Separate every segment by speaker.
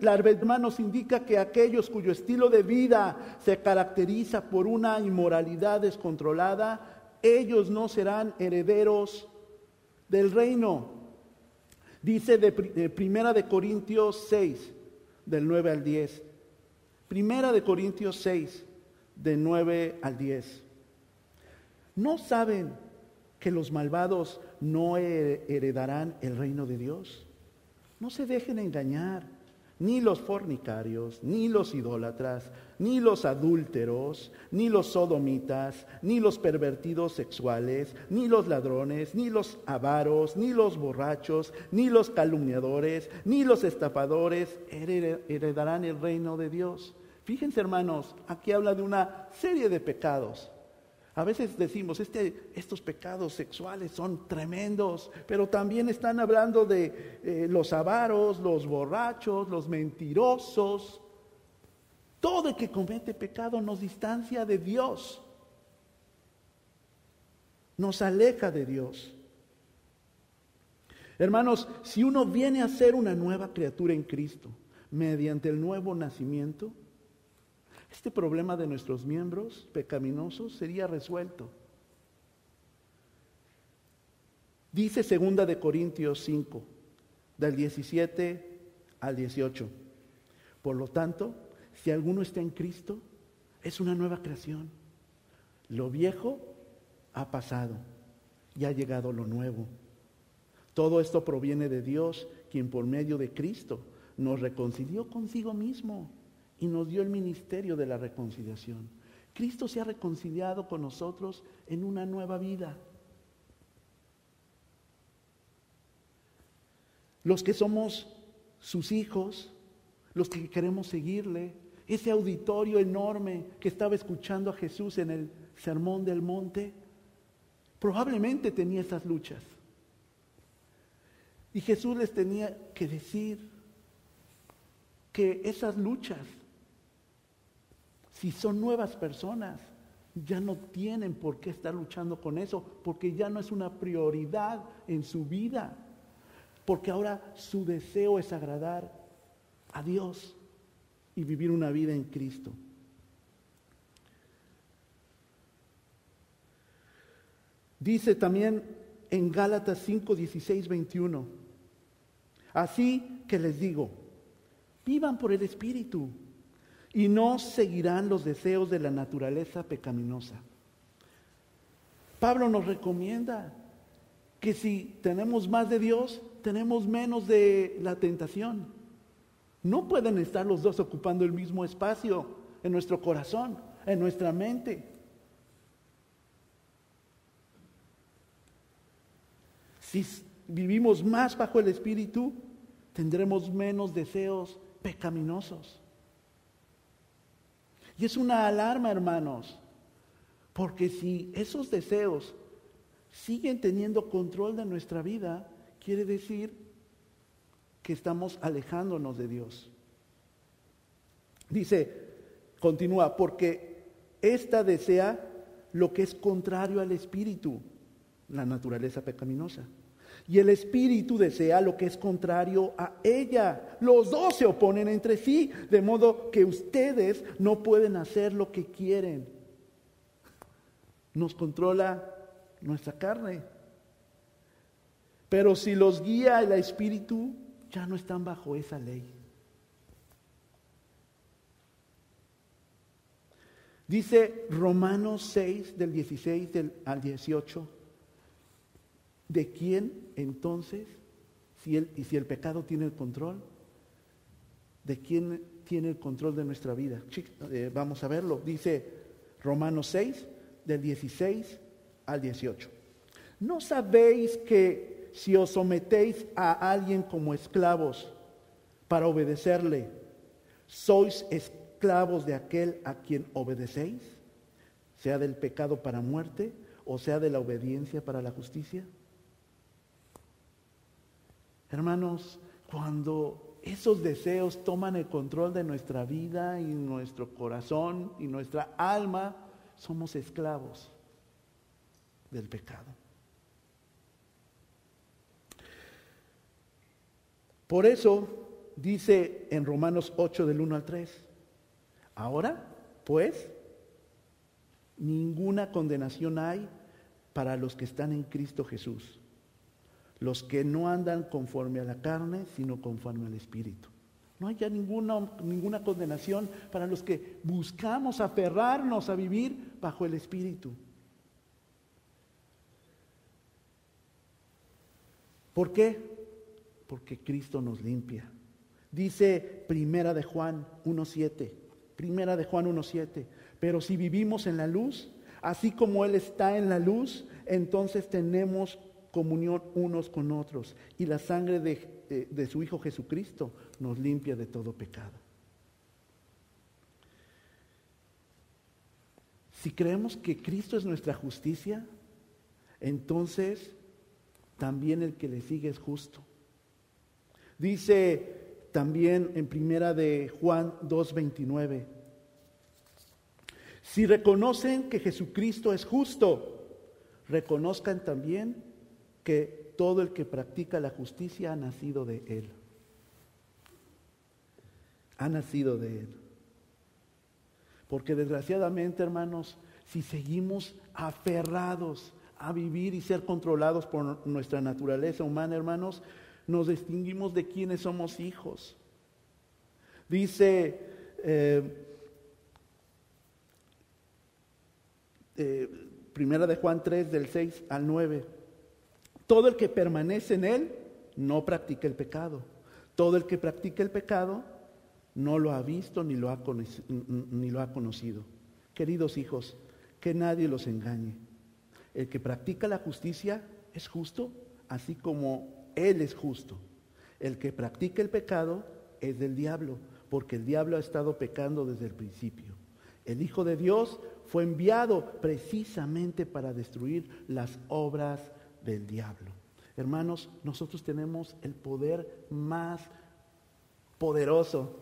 Speaker 1: la verdad nos indica que aquellos cuyo estilo de vida se caracteriza por una inmoralidad descontrolada, ellos no serán herederos del reino. Dice de, de Primera de Corintios 6, del 9 al 10. Primera de Corintios 6, de 9 al 10. ¿No saben que los malvados no heredarán el reino de Dios? No se dejen engañar. Ni los fornicarios, ni los idólatras, ni los adúlteros, ni los sodomitas, ni los pervertidos sexuales, ni los ladrones, ni los avaros, ni los borrachos, ni los calumniadores, ni los estafadores heredarán el reino de Dios. Fíjense hermanos, aquí habla de una serie de pecados. A veces decimos, este, estos pecados sexuales son tremendos, pero también están hablando de eh, los avaros, los borrachos, los mentirosos. Todo el que comete pecado nos distancia de Dios, nos aleja de Dios. Hermanos, si uno viene a ser una nueva criatura en Cristo mediante el nuevo nacimiento, este problema de nuestros miembros pecaminosos sería resuelto. Dice segunda de Corintios 5, del 17 al 18. Por lo tanto, si alguno está en Cristo, es una nueva creación. Lo viejo ha pasado y ha llegado lo nuevo. Todo esto proviene de Dios, quien por medio de Cristo nos reconcilió consigo mismo y nos dio el ministerio de la reconciliación. Cristo se ha reconciliado con nosotros en una nueva vida. Los que somos sus hijos, los que queremos seguirle, ese auditorio enorme que estaba escuchando a Jesús en el Sermón del Monte, probablemente tenía esas luchas. Y Jesús les tenía que decir que esas luchas si son nuevas personas, ya no tienen por qué estar luchando con eso, porque ya no es una prioridad en su vida, porque ahora su deseo es agradar a Dios y vivir una vida en Cristo. Dice también en Gálatas 5, 16, 21, así que les digo, vivan por el Espíritu y no seguirán los deseos de la naturaleza pecaminosa. Pablo nos recomienda que si tenemos más de Dios, tenemos menos de la tentación. No pueden estar los dos ocupando el mismo espacio en nuestro corazón, en nuestra mente. Si vivimos más bajo el Espíritu, tendremos menos deseos pecaminosos. Y es una alarma, hermanos, porque si esos deseos siguen teniendo control de nuestra vida, quiere decir que estamos alejándonos de Dios. Dice, continúa, porque esta desea lo que es contrario al espíritu, la naturaleza pecaminosa. Y el espíritu desea lo que es contrario a ella. Los dos se oponen entre sí, de modo que ustedes no pueden hacer lo que quieren. Nos controla nuestra carne. Pero si los guía el espíritu, ya no están bajo esa ley. Dice Romanos 6 del 16 al 18. ¿De quién entonces, si el, y si el pecado tiene el control, de quién tiene el control de nuestra vida? Eh, vamos a verlo. Dice Romanos 6, del 16 al 18. ¿No sabéis que si os sometéis a alguien como esclavos para obedecerle, sois esclavos de aquel a quien obedecéis, sea del pecado para muerte o sea de la obediencia para la justicia? Hermanos, cuando esos deseos toman el control de nuestra vida y nuestro corazón y nuestra alma, somos esclavos del pecado. Por eso dice en Romanos 8 del 1 al 3. Ahora, pues, ninguna condenación hay para los que están en Cristo Jesús, los que no andan conforme a la carne, sino conforme al Espíritu. No hay ya ninguna, ninguna condenación para los que buscamos aferrarnos a vivir bajo el Espíritu. ¿Por qué? Porque Cristo nos limpia. Dice Primera de Juan 1.7. Primera de Juan 1.7. Pero si vivimos en la luz, así como Él está en la luz, entonces tenemos comunión unos con otros. Y la sangre de, de su Hijo Jesucristo nos limpia de todo pecado. Si creemos que Cristo es nuestra justicia, entonces también el que le sigue es justo. Dice también en primera de Juan 2:29, si reconocen que Jesucristo es justo, reconozcan también que todo el que practica la justicia ha nacido de Él. Ha nacido de Él. Porque desgraciadamente, hermanos, si seguimos aferrados a vivir y ser controlados por nuestra naturaleza humana, hermanos, nos distinguimos de quienes somos hijos. Dice eh, eh, Primera de Juan 3, del 6 al 9, todo el que permanece en él no practica el pecado. Todo el que practica el pecado no lo ha visto ni lo ha, conocido. Queridos hijos, que nadie los engañe. El que practica la justicia es justo, así como Él es justo. El que practica el pecado es del diablo, porque el diablo ha estado pecando desde el principio. El Hijo de Dios fue enviado precisamente para destruir las obras del diablo. Hermanos, nosotros tenemos el poder más poderoso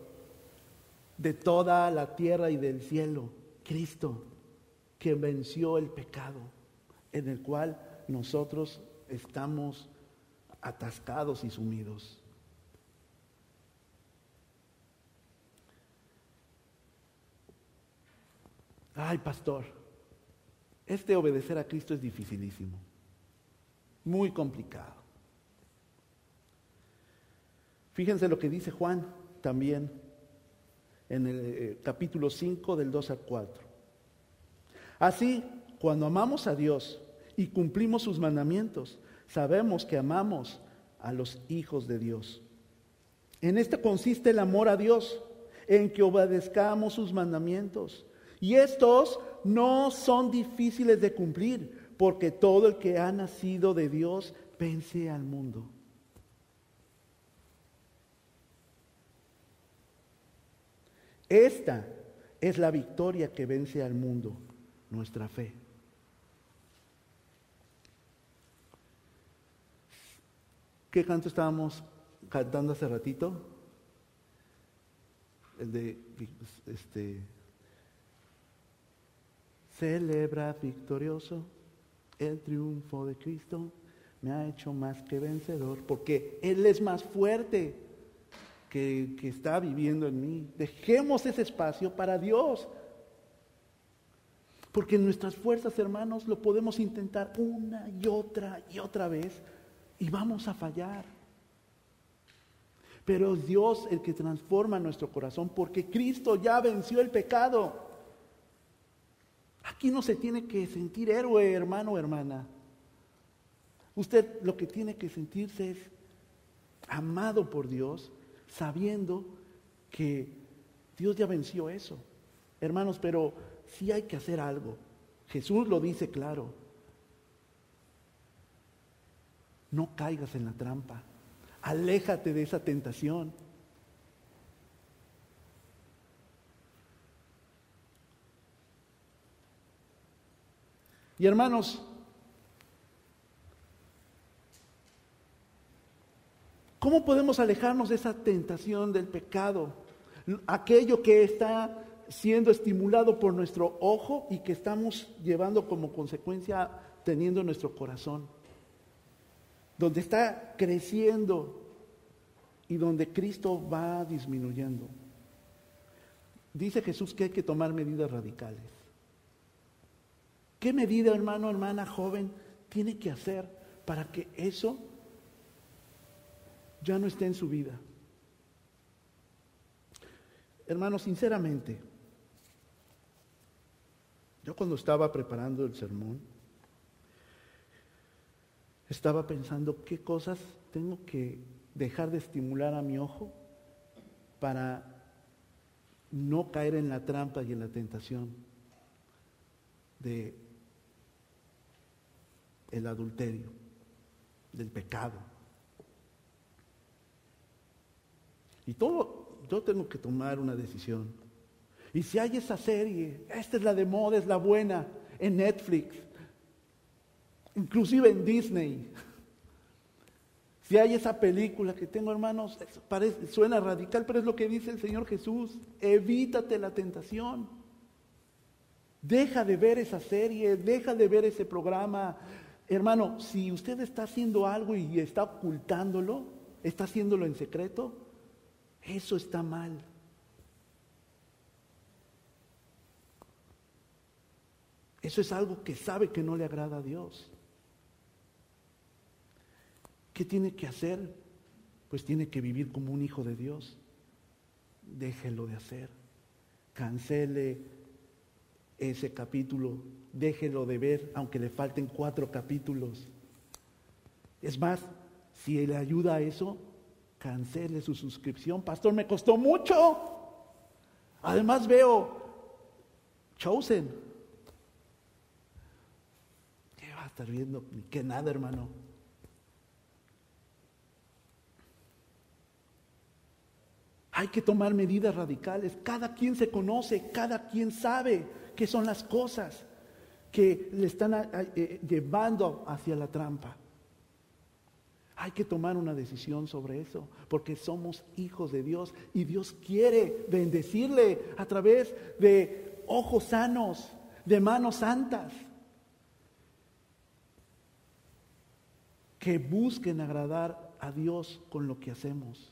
Speaker 1: de toda la tierra y del cielo, Cristo, que venció el pecado en el cual nosotros estamos atascados y sumidos. Ay, pastor, este obedecer a Cristo es dificilísimo, muy complicado. Fíjense lo que dice Juan también en el eh, capítulo 5 del 2 al 4. Así, cuando amamos a Dios, y cumplimos sus mandamientos, sabemos que amamos a los hijos de Dios. En esto consiste el amor a Dios, en que obedezcamos sus mandamientos. Y estos no son difíciles de cumplir, porque todo el que ha nacido de Dios vence al mundo. Esta es la victoria que vence al mundo, nuestra fe. ¿Qué canto estábamos cantando hace ratito? El de, este, celebra victorioso el triunfo de Cristo, me ha hecho más que vencedor, porque Él es más fuerte que, que está viviendo en mí. Dejemos ese espacio para Dios. Porque en nuestras fuerzas, hermanos, lo podemos intentar una y otra y otra vez y vamos a fallar. Pero es Dios el que transforma nuestro corazón porque Cristo ya venció el pecado. Aquí no se tiene que sentir héroe, hermano o hermana. Usted lo que tiene que sentirse es amado por Dios, sabiendo que Dios ya venció eso. Hermanos, pero sí hay que hacer algo. Jesús lo dice claro. No caigas en la trampa. Aléjate de esa tentación. Y hermanos, ¿cómo podemos alejarnos de esa tentación del pecado? Aquello que está siendo estimulado por nuestro ojo y que estamos llevando como consecuencia teniendo nuestro corazón donde está creciendo y donde Cristo va disminuyendo. Dice Jesús que hay que tomar medidas radicales. ¿Qué medida, hermano, hermana, joven, tiene que hacer para que eso ya no esté en su vida? Hermano, sinceramente, yo cuando estaba preparando el sermón, estaba pensando qué cosas tengo que dejar de estimular a mi ojo para no caer en la trampa y en la tentación de el adulterio, del pecado. Y todo, yo tengo que tomar una decisión. Y si hay esa serie, esta es la de moda, es la buena, en Netflix, inclusive en Disney, si hay esa película que tengo, hermanos, parece, suena radical, pero es lo que dice el Señor Jesús. Evítate la tentación. Deja de ver esa serie, deja de ver ese programa. Hermano, si usted está haciendo algo y está ocultándolo, está haciéndolo en secreto, eso está mal. Eso es algo que sabe que no le agrada a Dios. ¿Qué tiene que hacer? Pues tiene que vivir como un hijo de Dios. Déjelo de hacer. Cancele ese capítulo. Déjelo de ver, aunque le falten cuatro capítulos. Es más, si le ayuda a eso, cancele su suscripción. Pastor, me costó mucho. Además veo Chosen. ¿Qué va a estar viendo? Ni que nada, hermano. Hay que tomar medidas radicales. Cada quien se conoce, cada quien sabe qué son las cosas que le están eh, llevando hacia la trampa. Hay que tomar una decisión sobre eso, porque somos hijos de Dios y Dios quiere bendecirle a través de ojos sanos, de manos santas, que busquen agradar a Dios con lo que hacemos.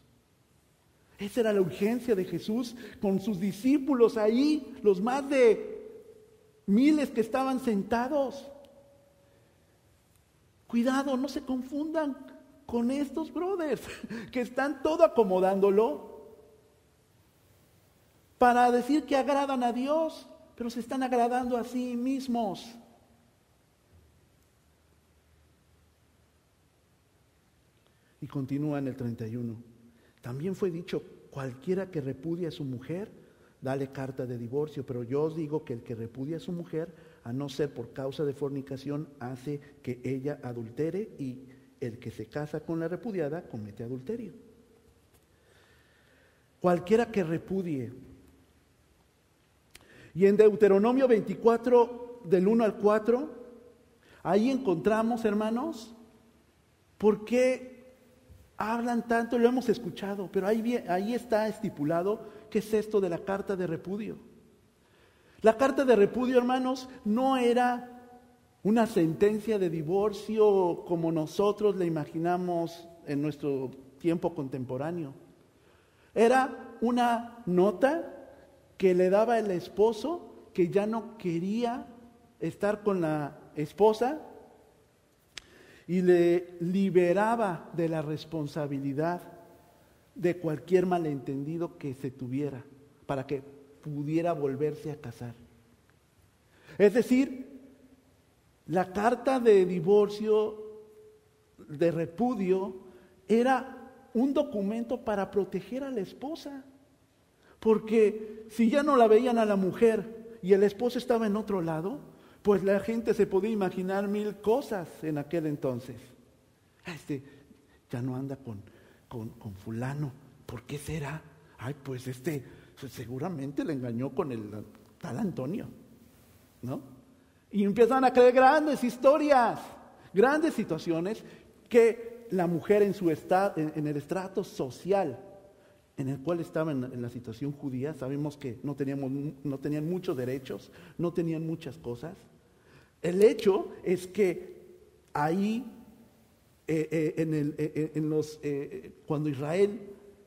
Speaker 1: Esa era la urgencia de Jesús con sus discípulos ahí, los más de miles que estaban sentados. Cuidado, no se confundan con estos brothers que están todo acomodándolo para decir que agradan a Dios, pero se están agradando a sí mismos. Y continúa en el 31. También fue dicho, cualquiera que repudie a su mujer, dale carta de divorcio, pero yo os digo que el que repudia a su mujer, a no ser por causa de fornicación, hace que ella adultere y el que se casa con la repudiada comete adulterio. Cualquiera que repudie. Y en Deuteronomio 24, del 1 al 4, ahí encontramos, hermanos, por qué hablan tanto, lo hemos escuchado, pero ahí, ahí está estipulado qué es esto de la carta de repudio. La carta de repudio, hermanos, no era una sentencia de divorcio como nosotros le imaginamos en nuestro tiempo contemporáneo. Era una nota que le daba el esposo que ya no quería estar con la esposa y le liberaba de la responsabilidad de cualquier malentendido que se tuviera para que pudiera volverse a casar. Es decir, la carta de divorcio, de repudio, era un documento para proteger a la esposa. Porque si ya no la veían a la mujer y el esposo estaba en otro lado, pues la gente se podía imaginar mil cosas en aquel entonces. Este ya no anda con, con, fulano. ¿Por qué será? Ay, pues este seguramente le engañó con el tal Antonio. ¿No? Y empiezan a creer grandes historias, grandes situaciones que la mujer en, su estado, en, el estrato social en el cual estaba en, en, la situación judía, sabemos que no, teníamos, no tenían muchos derechos, no tenían muchas cosas, el hecho es que ahí, eh, eh, en, el, eh, en los, cuando Israel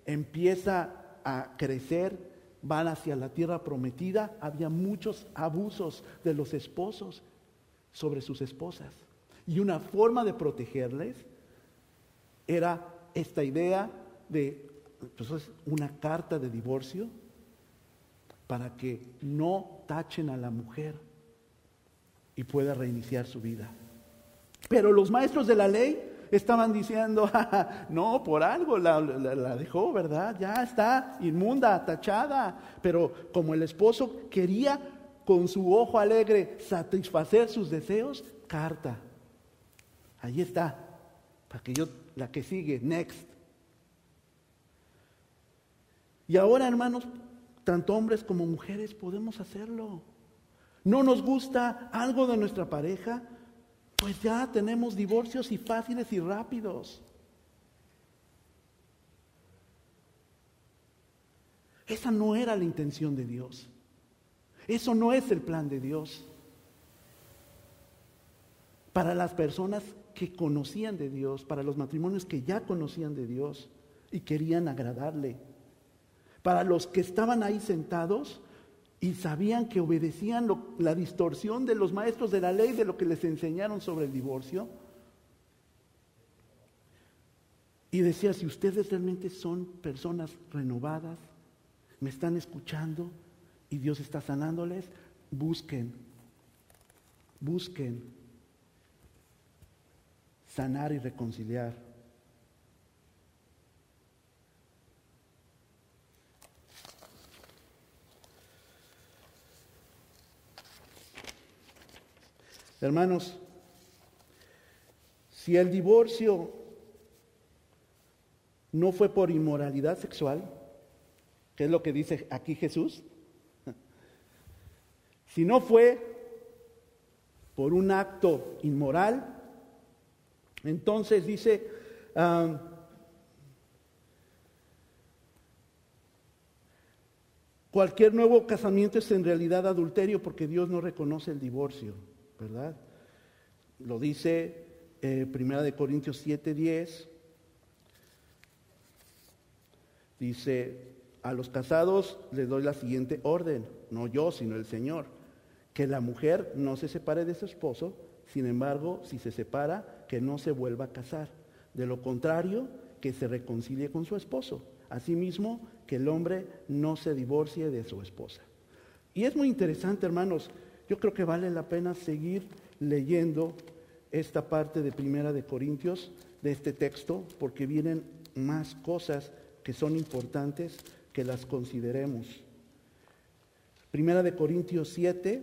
Speaker 1: empieza a crecer, van hacia la tierra prometida, había muchos abusos de los esposos sobre sus esposas. Y una forma de protegerles era esta idea de pues, una carta de divorcio para que no tachen a la mujer y pueda reiniciar su vida. Pero los maestros de la ley estaban diciendo, no, por algo la, dejó, ¿verdad? Ya está inmunda, tachada. Pero como el esposo quería con su ojo alegre satisfacer sus deseos, carta. Ahí está, para que yo, la que sigue, next. Y ahora, hermanos, tanto hombres como mujeres podemos hacerlo. No nos gusta algo de nuestra pareja, pues ya tenemos divorcios y fáciles y rápidos. Esa no era la intención de Dios. Eso no es el plan de Dios. Para las personas que conocían de Dios, para los matrimonios que ya conocían de Dios y querían agradarle. Para los que estaban ahí sentados y sabían que obedecían la distorsión de los maestros de la ley, de lo que les enseñaron sobre el divorcio. Y decía, si ustedes realmente son personas renovadas, me están escuchando y Dios está sanándoles, busquen, busquen sanar y reconciliar. Hermanos, si el divorcio no fue por inmoralidad sexual, que es lo que dice aquí Jesús, si no fue por un acto inmoral, entonces dice, cualquier nuevo casamiento es en realidad adulterio porque Dios no reconoce el divorcio. ¿Verdad? Lo dice eh, Primera de Corintios 7:10. Dice, a los casados les doy la siguiente orden, no yo, sino el Señor, que la mujer no se separe de su esposo, sin embargo, si se separa, que no se vuelva a casar. De lo contrario, que se reconcilie con su esposo. Asimismo, que el hombre no se divorcie de su esposa. Y es muy interesante, hermanos, yo creo que vale la pena seguir leyendo esta parte de Primera de Corintios, de este texto, porque vienen más cosas que son importantes que las consideremos. Primera de Corintios 7,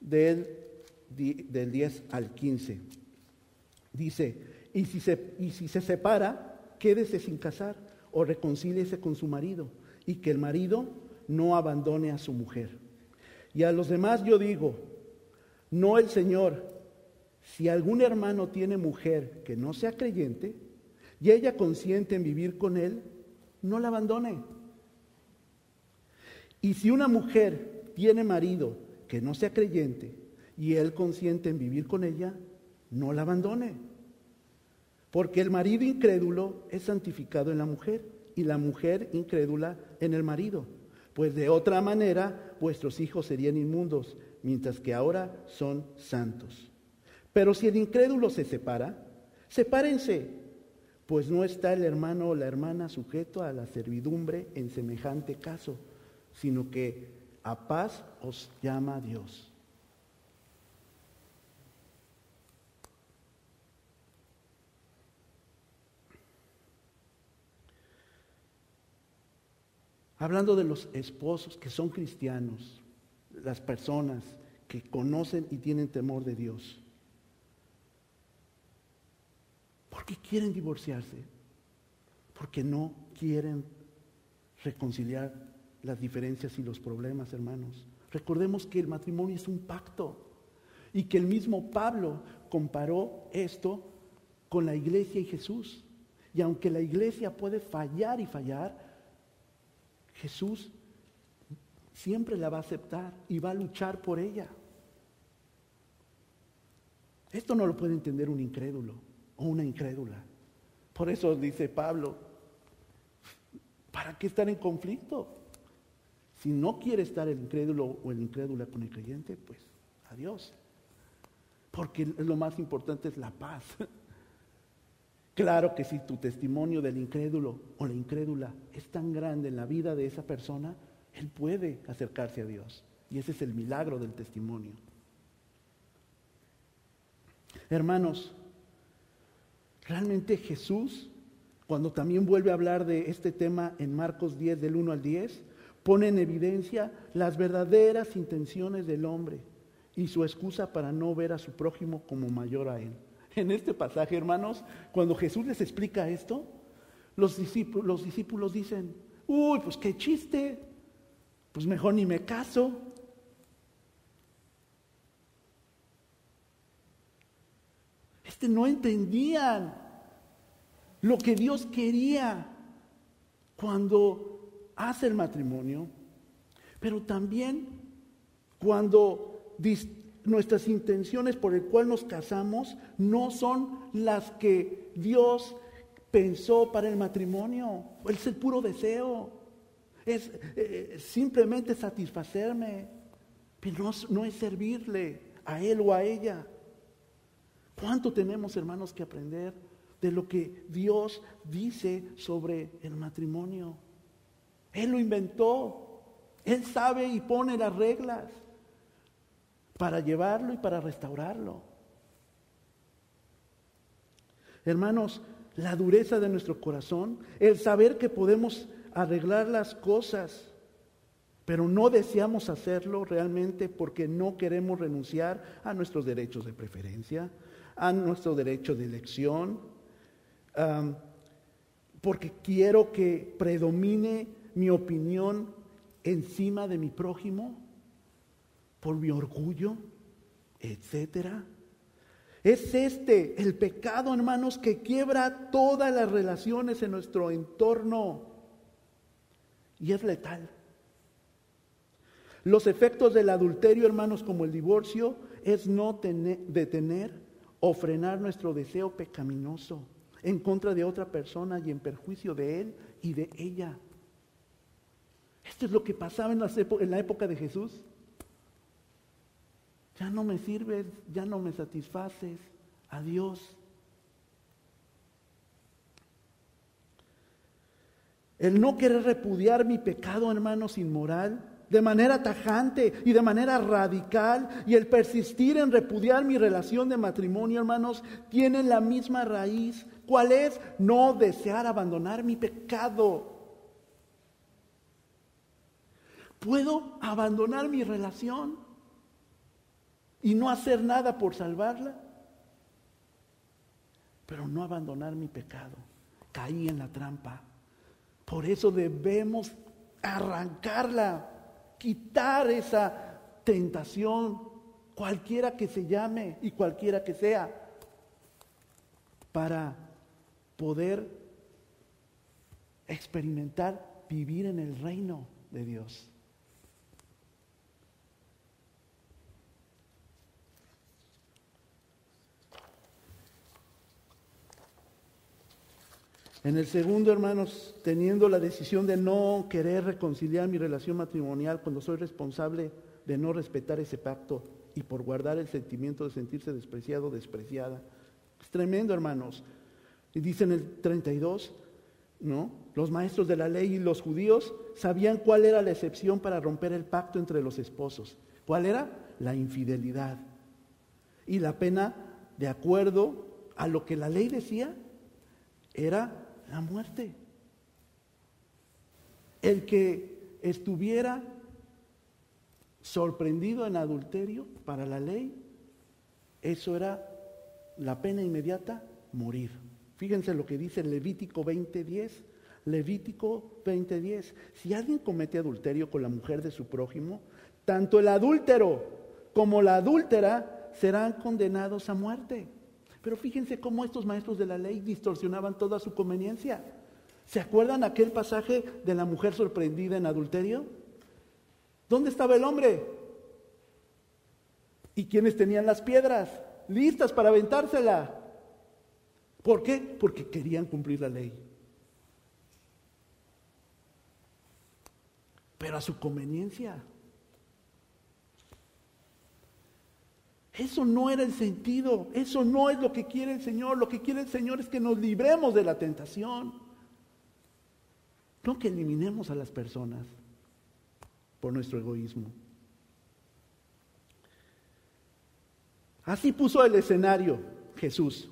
Speaker 1: del, del 10 al 15. Dice, y si, se, y si se separa, quédese sin casar o reconcíliese con su marido, y que el marido no abandone a su mujer. Y a los demás yo digo, no el Señor, si algún hermano tiene mujer que no sea creyente y ella consiente en vivir con él, no la abandone. Y si una mujer tiene marido que no sea creyente y él consiente en vivir con ella, no la abandone. Porque el marido incrédulo es santificado en la mujer y la mujer incrédula en el marido pues de otra manera vuestros hijos serían inmundos, mientras que ahora son santos. Pero si el incrédulo se separa, sepárense, pues no está el hermano o la hermana sujeto a la servidumbre en semejante caso, sino que a paz os llama Dios. Hablando de los esposos que son cristianos, las personas que conocen y tienen temor de Dios. ¿Por qué quieren divorciarse? Porque no quieren reconciliar las diferencias y los problemas, hermanos. Recordemos que el matrimonio es un pacto y que el mismo Pablo comparó esto con la iglesia y Jesús. Y aunque la iglesia puede fallar y fallar, Jesús siempre la va a aceptar y va a luchar por ella. Esto no lo puede entender un incrédulo o una incrédula. Por eso dice Pablo, ¿para qué estar en conflicto? Si no quiere estar el incrédulo o el incrédula con el creyente, pues adiós. Porque lo más importante es la paz. Claro que si tu testimonio del incrédulo o la incrédula es tan grande en la vida de esa persona, él puede acercarse a Dios. Y ese es el milagro del testimonio. Hermanos, realmente Jesús, cuando también vuelve a hablar de este tema en Marcos 10 del 1 al 10, pone en evidencia las verdaderas intenciones del hombre y su excusa para no ver a su prójimo como mayor a él. En este pasaje, hermanos, cuando Jesús les explica esto, los discípulos, los discípulos dicen, uy, pues qué chiste, pues mejor ni me caso. Este no entendían lo que Dios quería cuando hace el matrimonio, pero también cuando nuestras intenciones por el cual nos casamos no son las que Dios pensó para el matrimonio. Es el puro deseo. Es eh, simplemente satisfacerme. Pero no es servirle a él o a ella. ¿Cuánto tenemos, hermanos, que aprender de lo que Dios dice sobre el matrimonio? Él lo inventó. Él sabe y pone las reglas para llevarlo y para restaurarlo. Hermanos, la dureza de nuestro corazón, el saber que podemos arreglar las cosas, pero no deseamos hacerlo realmente porque no queremos renunciar a nuestros derechos de preferencia, a nuestro derecho de elección, porque quiero que predomine mi opinión encima de mi prójimo por mi orgullo, etcétera. Es este el pecado, hermanos, que quiebra todas las relaciones en nuestro entorno y es letal. Los efectos del adulterio, hermanos, como el divorcio, es no detener o frenar nuestro deseo pecaminoso en contra de otra persona y en perjuicio de él y de ella. Esto es lo que pasaba en la época de Jesús. Ya no me sirves, ya no me satisfaces. Adiós. El no querer repudiar mi pecado, hermanos, inmoral, de manera tajante y de manera radical, y el persistir en repudiar mi relación de matrimonio, hermanos, tienen la misma raíz. ¿Cuál es? No desear abandonar mi pecado. ¿Puedo abandonar mi relación? Y no hacer nada por salvarla, pero no abandonar mi pecado. Caí en la trampa. Por eso debemos arrancarla, quitar esa tentación, cualquiera que se llame y cualquiera que sea, para poder experimentar vivir en el reino de Dios. En el segundo, hermanos, teniendo la decisión de no querer reconciliar mi relación matrimonial cuando soy responsable de no respetar ese pacto y por guardar el sentimiento de sentirse despreciado, despreciada. Es tremendo, hermanos. Y dice en el 32, ¿no? Los maestros de la ley y los judíos sabían cuál era la excepción para romper el pacto entre los esposos. ¿Cuál era? La infidelidad. Y la pena, de acuerdo a lo que la ley decía, era la muerte. El que estuviera sorprendido en adulterio para la ley, eso era la pena inmediata, morir. Fíjense lo que dice Levítico 20:10. Levítico 20:10. Si alguien comete adulterio con la mujer de su prójimo, tanto el adúltero como la adúltera serán condenados a muerte. Pero fíjense cómo estos maestros de la ley distorsionaban toda su conveniencia. ¿Se acuerdan aquel pasaje de la mujer sorprendida en adulterio? ¿Dónde estaba el hombre? ¿Y quiénes tenían las piedras listas para aventársela? ¿Por qué? Porque querían cumplir la ley. Pero a su conveniencia. Eso no era el sentido, eso no es lo que quiere el Señor. Lo que quiere el Señor es que nos libremos de la tentación. No que eliminemos a las personas por nuestro egoísmo. Así puso el escenario Jesús.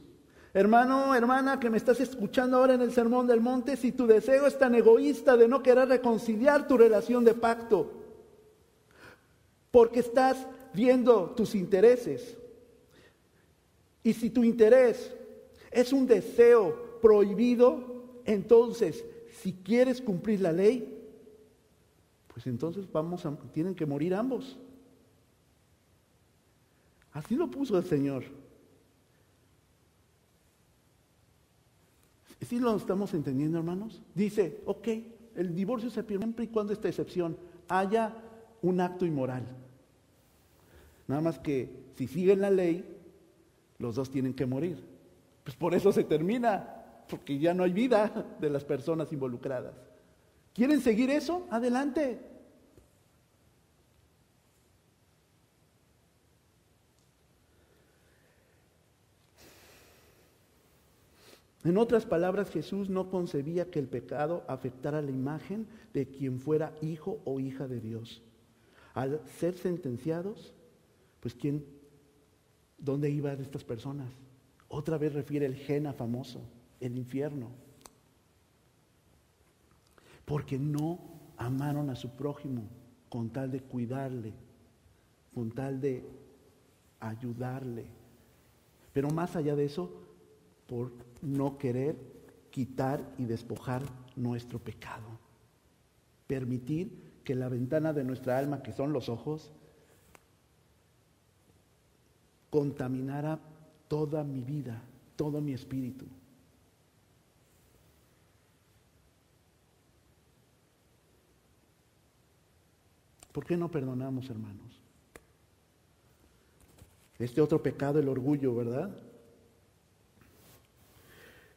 Speaker 1: Hermano, hermana, que me estás escuchando ahora en el Sermón del Monte, si tu deseo es tan egoísta de no querer reconciliar tu relación de pacto, porque estás viendo tus intereses, y si tu interés es un deseo prohibido, entonces, si quieres cumplir la ley, pues entonces vamos a, tienen que morir ambos. Así lo puso el Señor. ¿Sí lo estamos entendiendo, hermanos? Dice, ok, el divorcio se pierde siempre y cuando esta excepción haya un acto inmoral. Nada más que si siguen la ley, los dos tienen que morir. Pues por eso se termina, porque ya no hay vida de las personas involucradas. ¿Quieren seguir eso? Adelante. En otras palabras, Jesús no concebía que el pecado afectara la imagen de quien fuera hijo o hija de Dios. Al ser sentenciados, pues ¿quién, dónde iban estas personas? Otra vez refiere el Gena famoso, el infierno. Porque no amaron a su prójimo con tal de cuidarle, con tal de ayudarle. Pero más allá de eso, por no querer quitar y despojar nuestro pecado. Permitir que la ventana de nuestra alma, que son los ojos, contaminara toda mi vida, todo mi espíritu. ¿Por qué no perdonamos, hermanos? Este otro pecado, el orgullo, ¿verdad?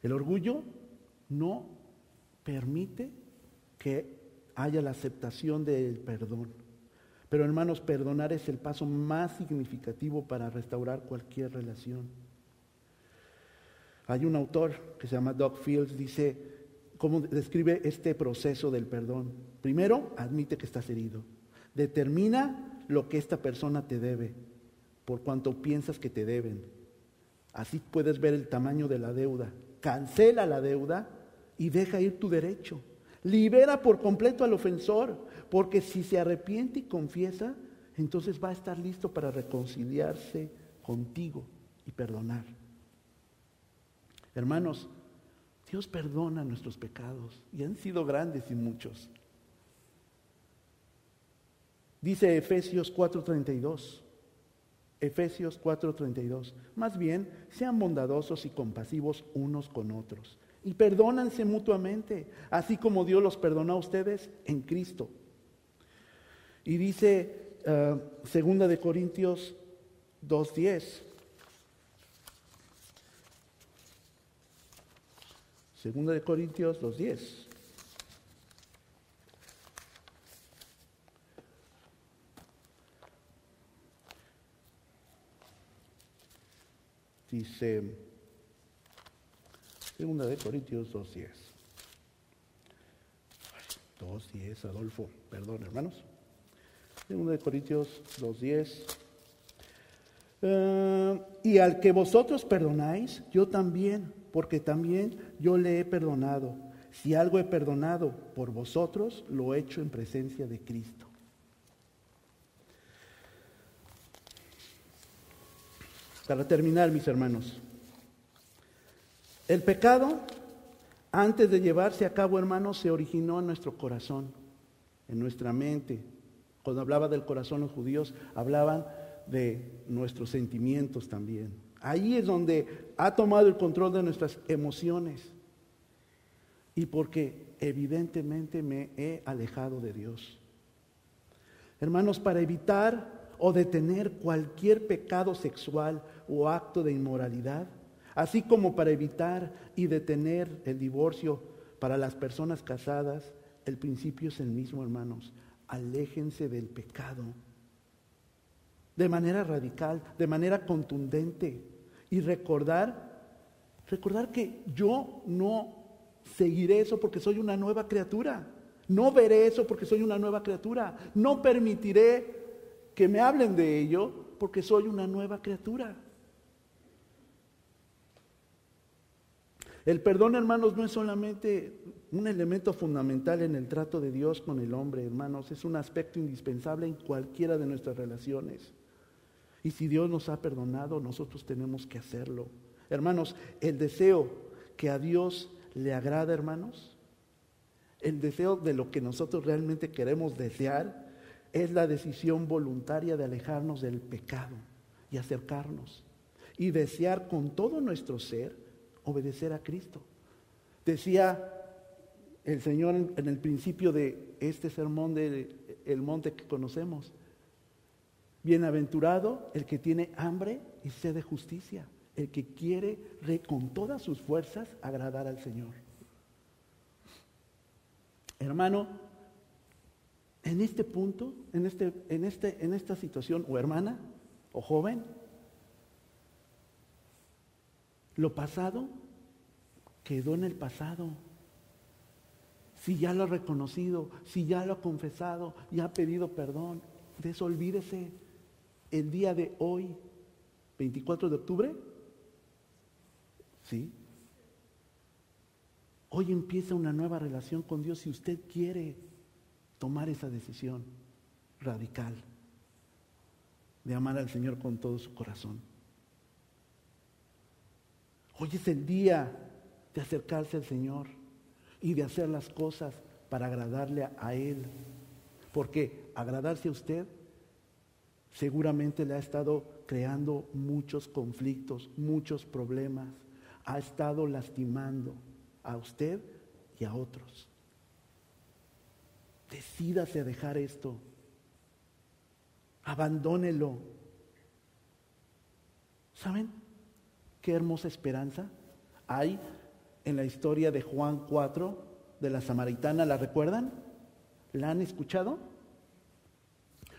Speaker 1: El orgullo no permite que haya la aceptación del perdón. Pero hermanos, perdonar es el paso más significativo para restaurar cualquier relación. Hay un autor que se llama Doug Fields, dice, cómo describe este proceso del perdón. Primero, admite que estás herido. Determina lo que esta persona te debe, por cuanto piensas que te deben. Así puedes ver el tamaño de la deuda cancela la deuda y deja ir tu derecho. Libera por completo al ofensor, porque si se arrepiente y confiesa, entonces va a estar listo para reconciliarse contigo y perdonar. Hermanos, Dios perdona nuestros pecados y han sido grandes y muchos. Dice Efesios 4:32. Efesios 4:32. Más bien, sean bondadosos y compasivos unos con otros. Y perdónanse mutuamente, así como Dios los perdonó a ustedes en Cristo. Y dice uh, Segunda de Corintios 2:10. Segunda de Corintios 2:10. Dice, segunda de Corintios 2.10. 2.10, Adolfo, perdón hermanos. Segunda de Corintios 2.10. Eh, y al que vosotros perdonáis, yo también, porque también yo le he perdonado. Si algo he perdonado por vosotros, lo he hecho en presencia de Cristo. Para terminar, mis hermanos, el pecado, antes de llevarse a cabo, hermanos, se originó en nuestro corazón, en nuestra mente. Cuando hablaba del corazón los judíos, hablaban de nuestros sentimientos también. Ahí es donde ha tomado el control de nuestras emociones. Y porque evidentemente me he alejado de Dios. Hermanos, para evitar o detener cualquier pecado sexual o acto de inmoralidad, así como para evitar y detener el divorcio para las personas casadas, el principio es el mismo, hermanos. Aléjense del pecado de manera radical, de manera contundente y recordar, recordar que yo no seguiré eso porque soy una nueva criatura. No veré eso porque soy una nueva criatura. No permitiré que me hablen de ello porque soy una nueva criatura. El perdón, hermanos, no es solamente un elemento fundamental en el trato de Dios con el hombre, hermanos, es un aspecto indispensable en cualquiera de nuestras relaciones. Y si Dios nos ha perdonado, nosotros tenemos que hacerlo. Hermanos, el deseo que a Dios le agrada, hermanos, el deseo de lo que nosotros realmente queremos desear, es la decisión voluntaria de alejarnos del pecado y acercarnos y desear con todo nuestro ser obedecer a Cristo. Decía el Señor en el principio de este sermón del el monte que conocemos, bienaventurado el que tiene hambre y sed de justicia, el que quiere con todas sus fuerzas agradar al Señor. Hermano, en este punto, en, este, en, este, en esta situación, o hermana, o joven, lo pasado quedó en el pasado. Si ya lo ha reconocido, si ya lo ha confesado, ya ha pedido perdón, desolvídese el día de hoy, 24 de octubre. ¿Sí? Hoy empieza una nueva relación con Dios si usted quiere tomar esa decisión radical de amar al Señor con todo su corazón. Hoy es el día de acercarse al Señor y de hacer las cosas para agradarle a Él. Porque agradarse a usted seguramente le ha estado creando muchos conflictos, muchos problemas. Ha estado lastimando a usted y a otros. Decídase a dejar esto. Abandónelo. ¿Saben qué hermosa esperanza hay en la historia de Juan 4 de la samaritana? ¿La recuerdan? ¿La han escuchado?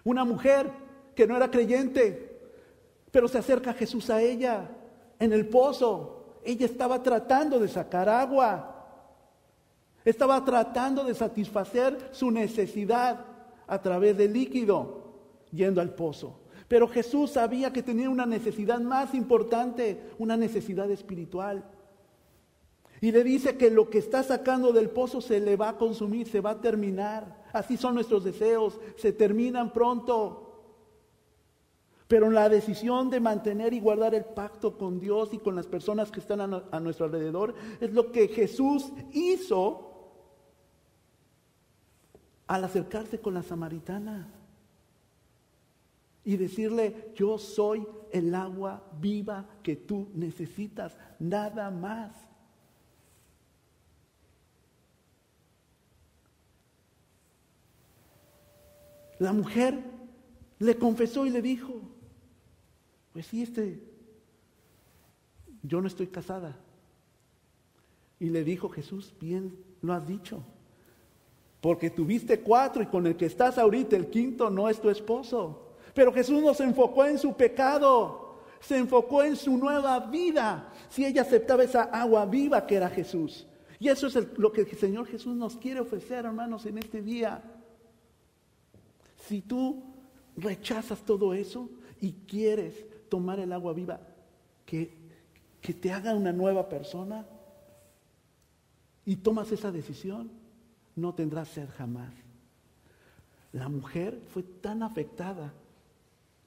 Speaker 1: Una mujer que no era creyente, pero se acerca Jesús a ella en el pozo. Ella estaba tratando de sacar agua. Estaba tratando de satisfacer su necesidad a través del líquido, yendo al pozo. Pero Jesús sabía que tenía una necesidad más importante, una necesidad espiritual. Y le dice que lo que está sacando del pozo se le va a consumir, se va a terminar. Así son nuestros deseos, se terminan pronto. Pero la decisión de mantener y guardar el pacto con Dios y con las personas que están a, nuestro alrededor es lo que Jesús hizo al acercarse con la samaritana y decirle, yo soy el agua viva que tú necesitas, nada más. La mujer le confesó y le dijo, pues sí, este, yo no estoy casada. Y le dijo Jesús, bien lo has dicho, porque tuviste cuatro y con el que estás ahorita, el quinto, no es tu esposo. Pero Jesús no se enfocó en su pecado, se enfocó en su nueva vida. Si ella aceptaba esa agua viva que era Jesús. Y eso es lo que el Señor Jesús nos quiere ofrecer, hermanos, en este día. Si tú rechazas todo eso y quieres tomar el agua viva que, que te haga una nueva persona y tomas esa decisión, no tendrás sed jamás. La mujer fue tan afectada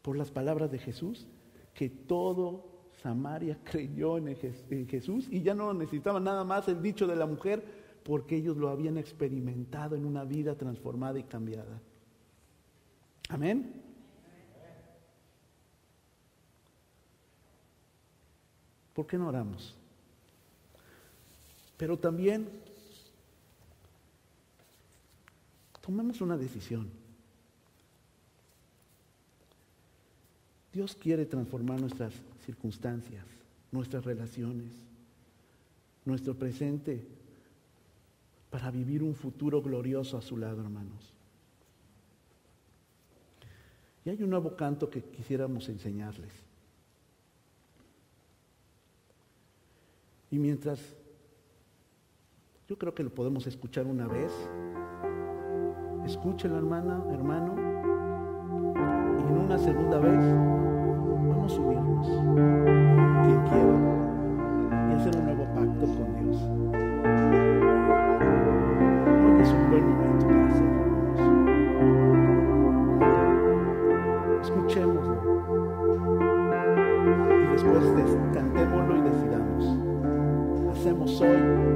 Speaker 1: por las palabras de Jesús que todo Samaria creyó en, Jesús y ya no necesitaba nada más el dicho de la mujer porque ellos lo habían experimentado en una vida transformada y cambiada. Amén. ¿Por qué no oramos? Pero también tomemos una decisión. Dios quiere transformar nuestras circunstancias. nuestras relaciones, nuestro presente, para vivir un futuro glorioso a su lado, hermanos. Y hay un nuevo canto que quisiéramos enseñarles. Y mientras, yo creo que lo podemos escuchar una vez. Escúchelo, hermana, hermano. Una segunda vez, vamos a unirnos. Quien quiera. Y hacer un nuevo pacto con Dios. Hoy es un buen momento para hacerlo. Escuchémoslo. Y después cantémoslo y decidamos. Hacemos hoy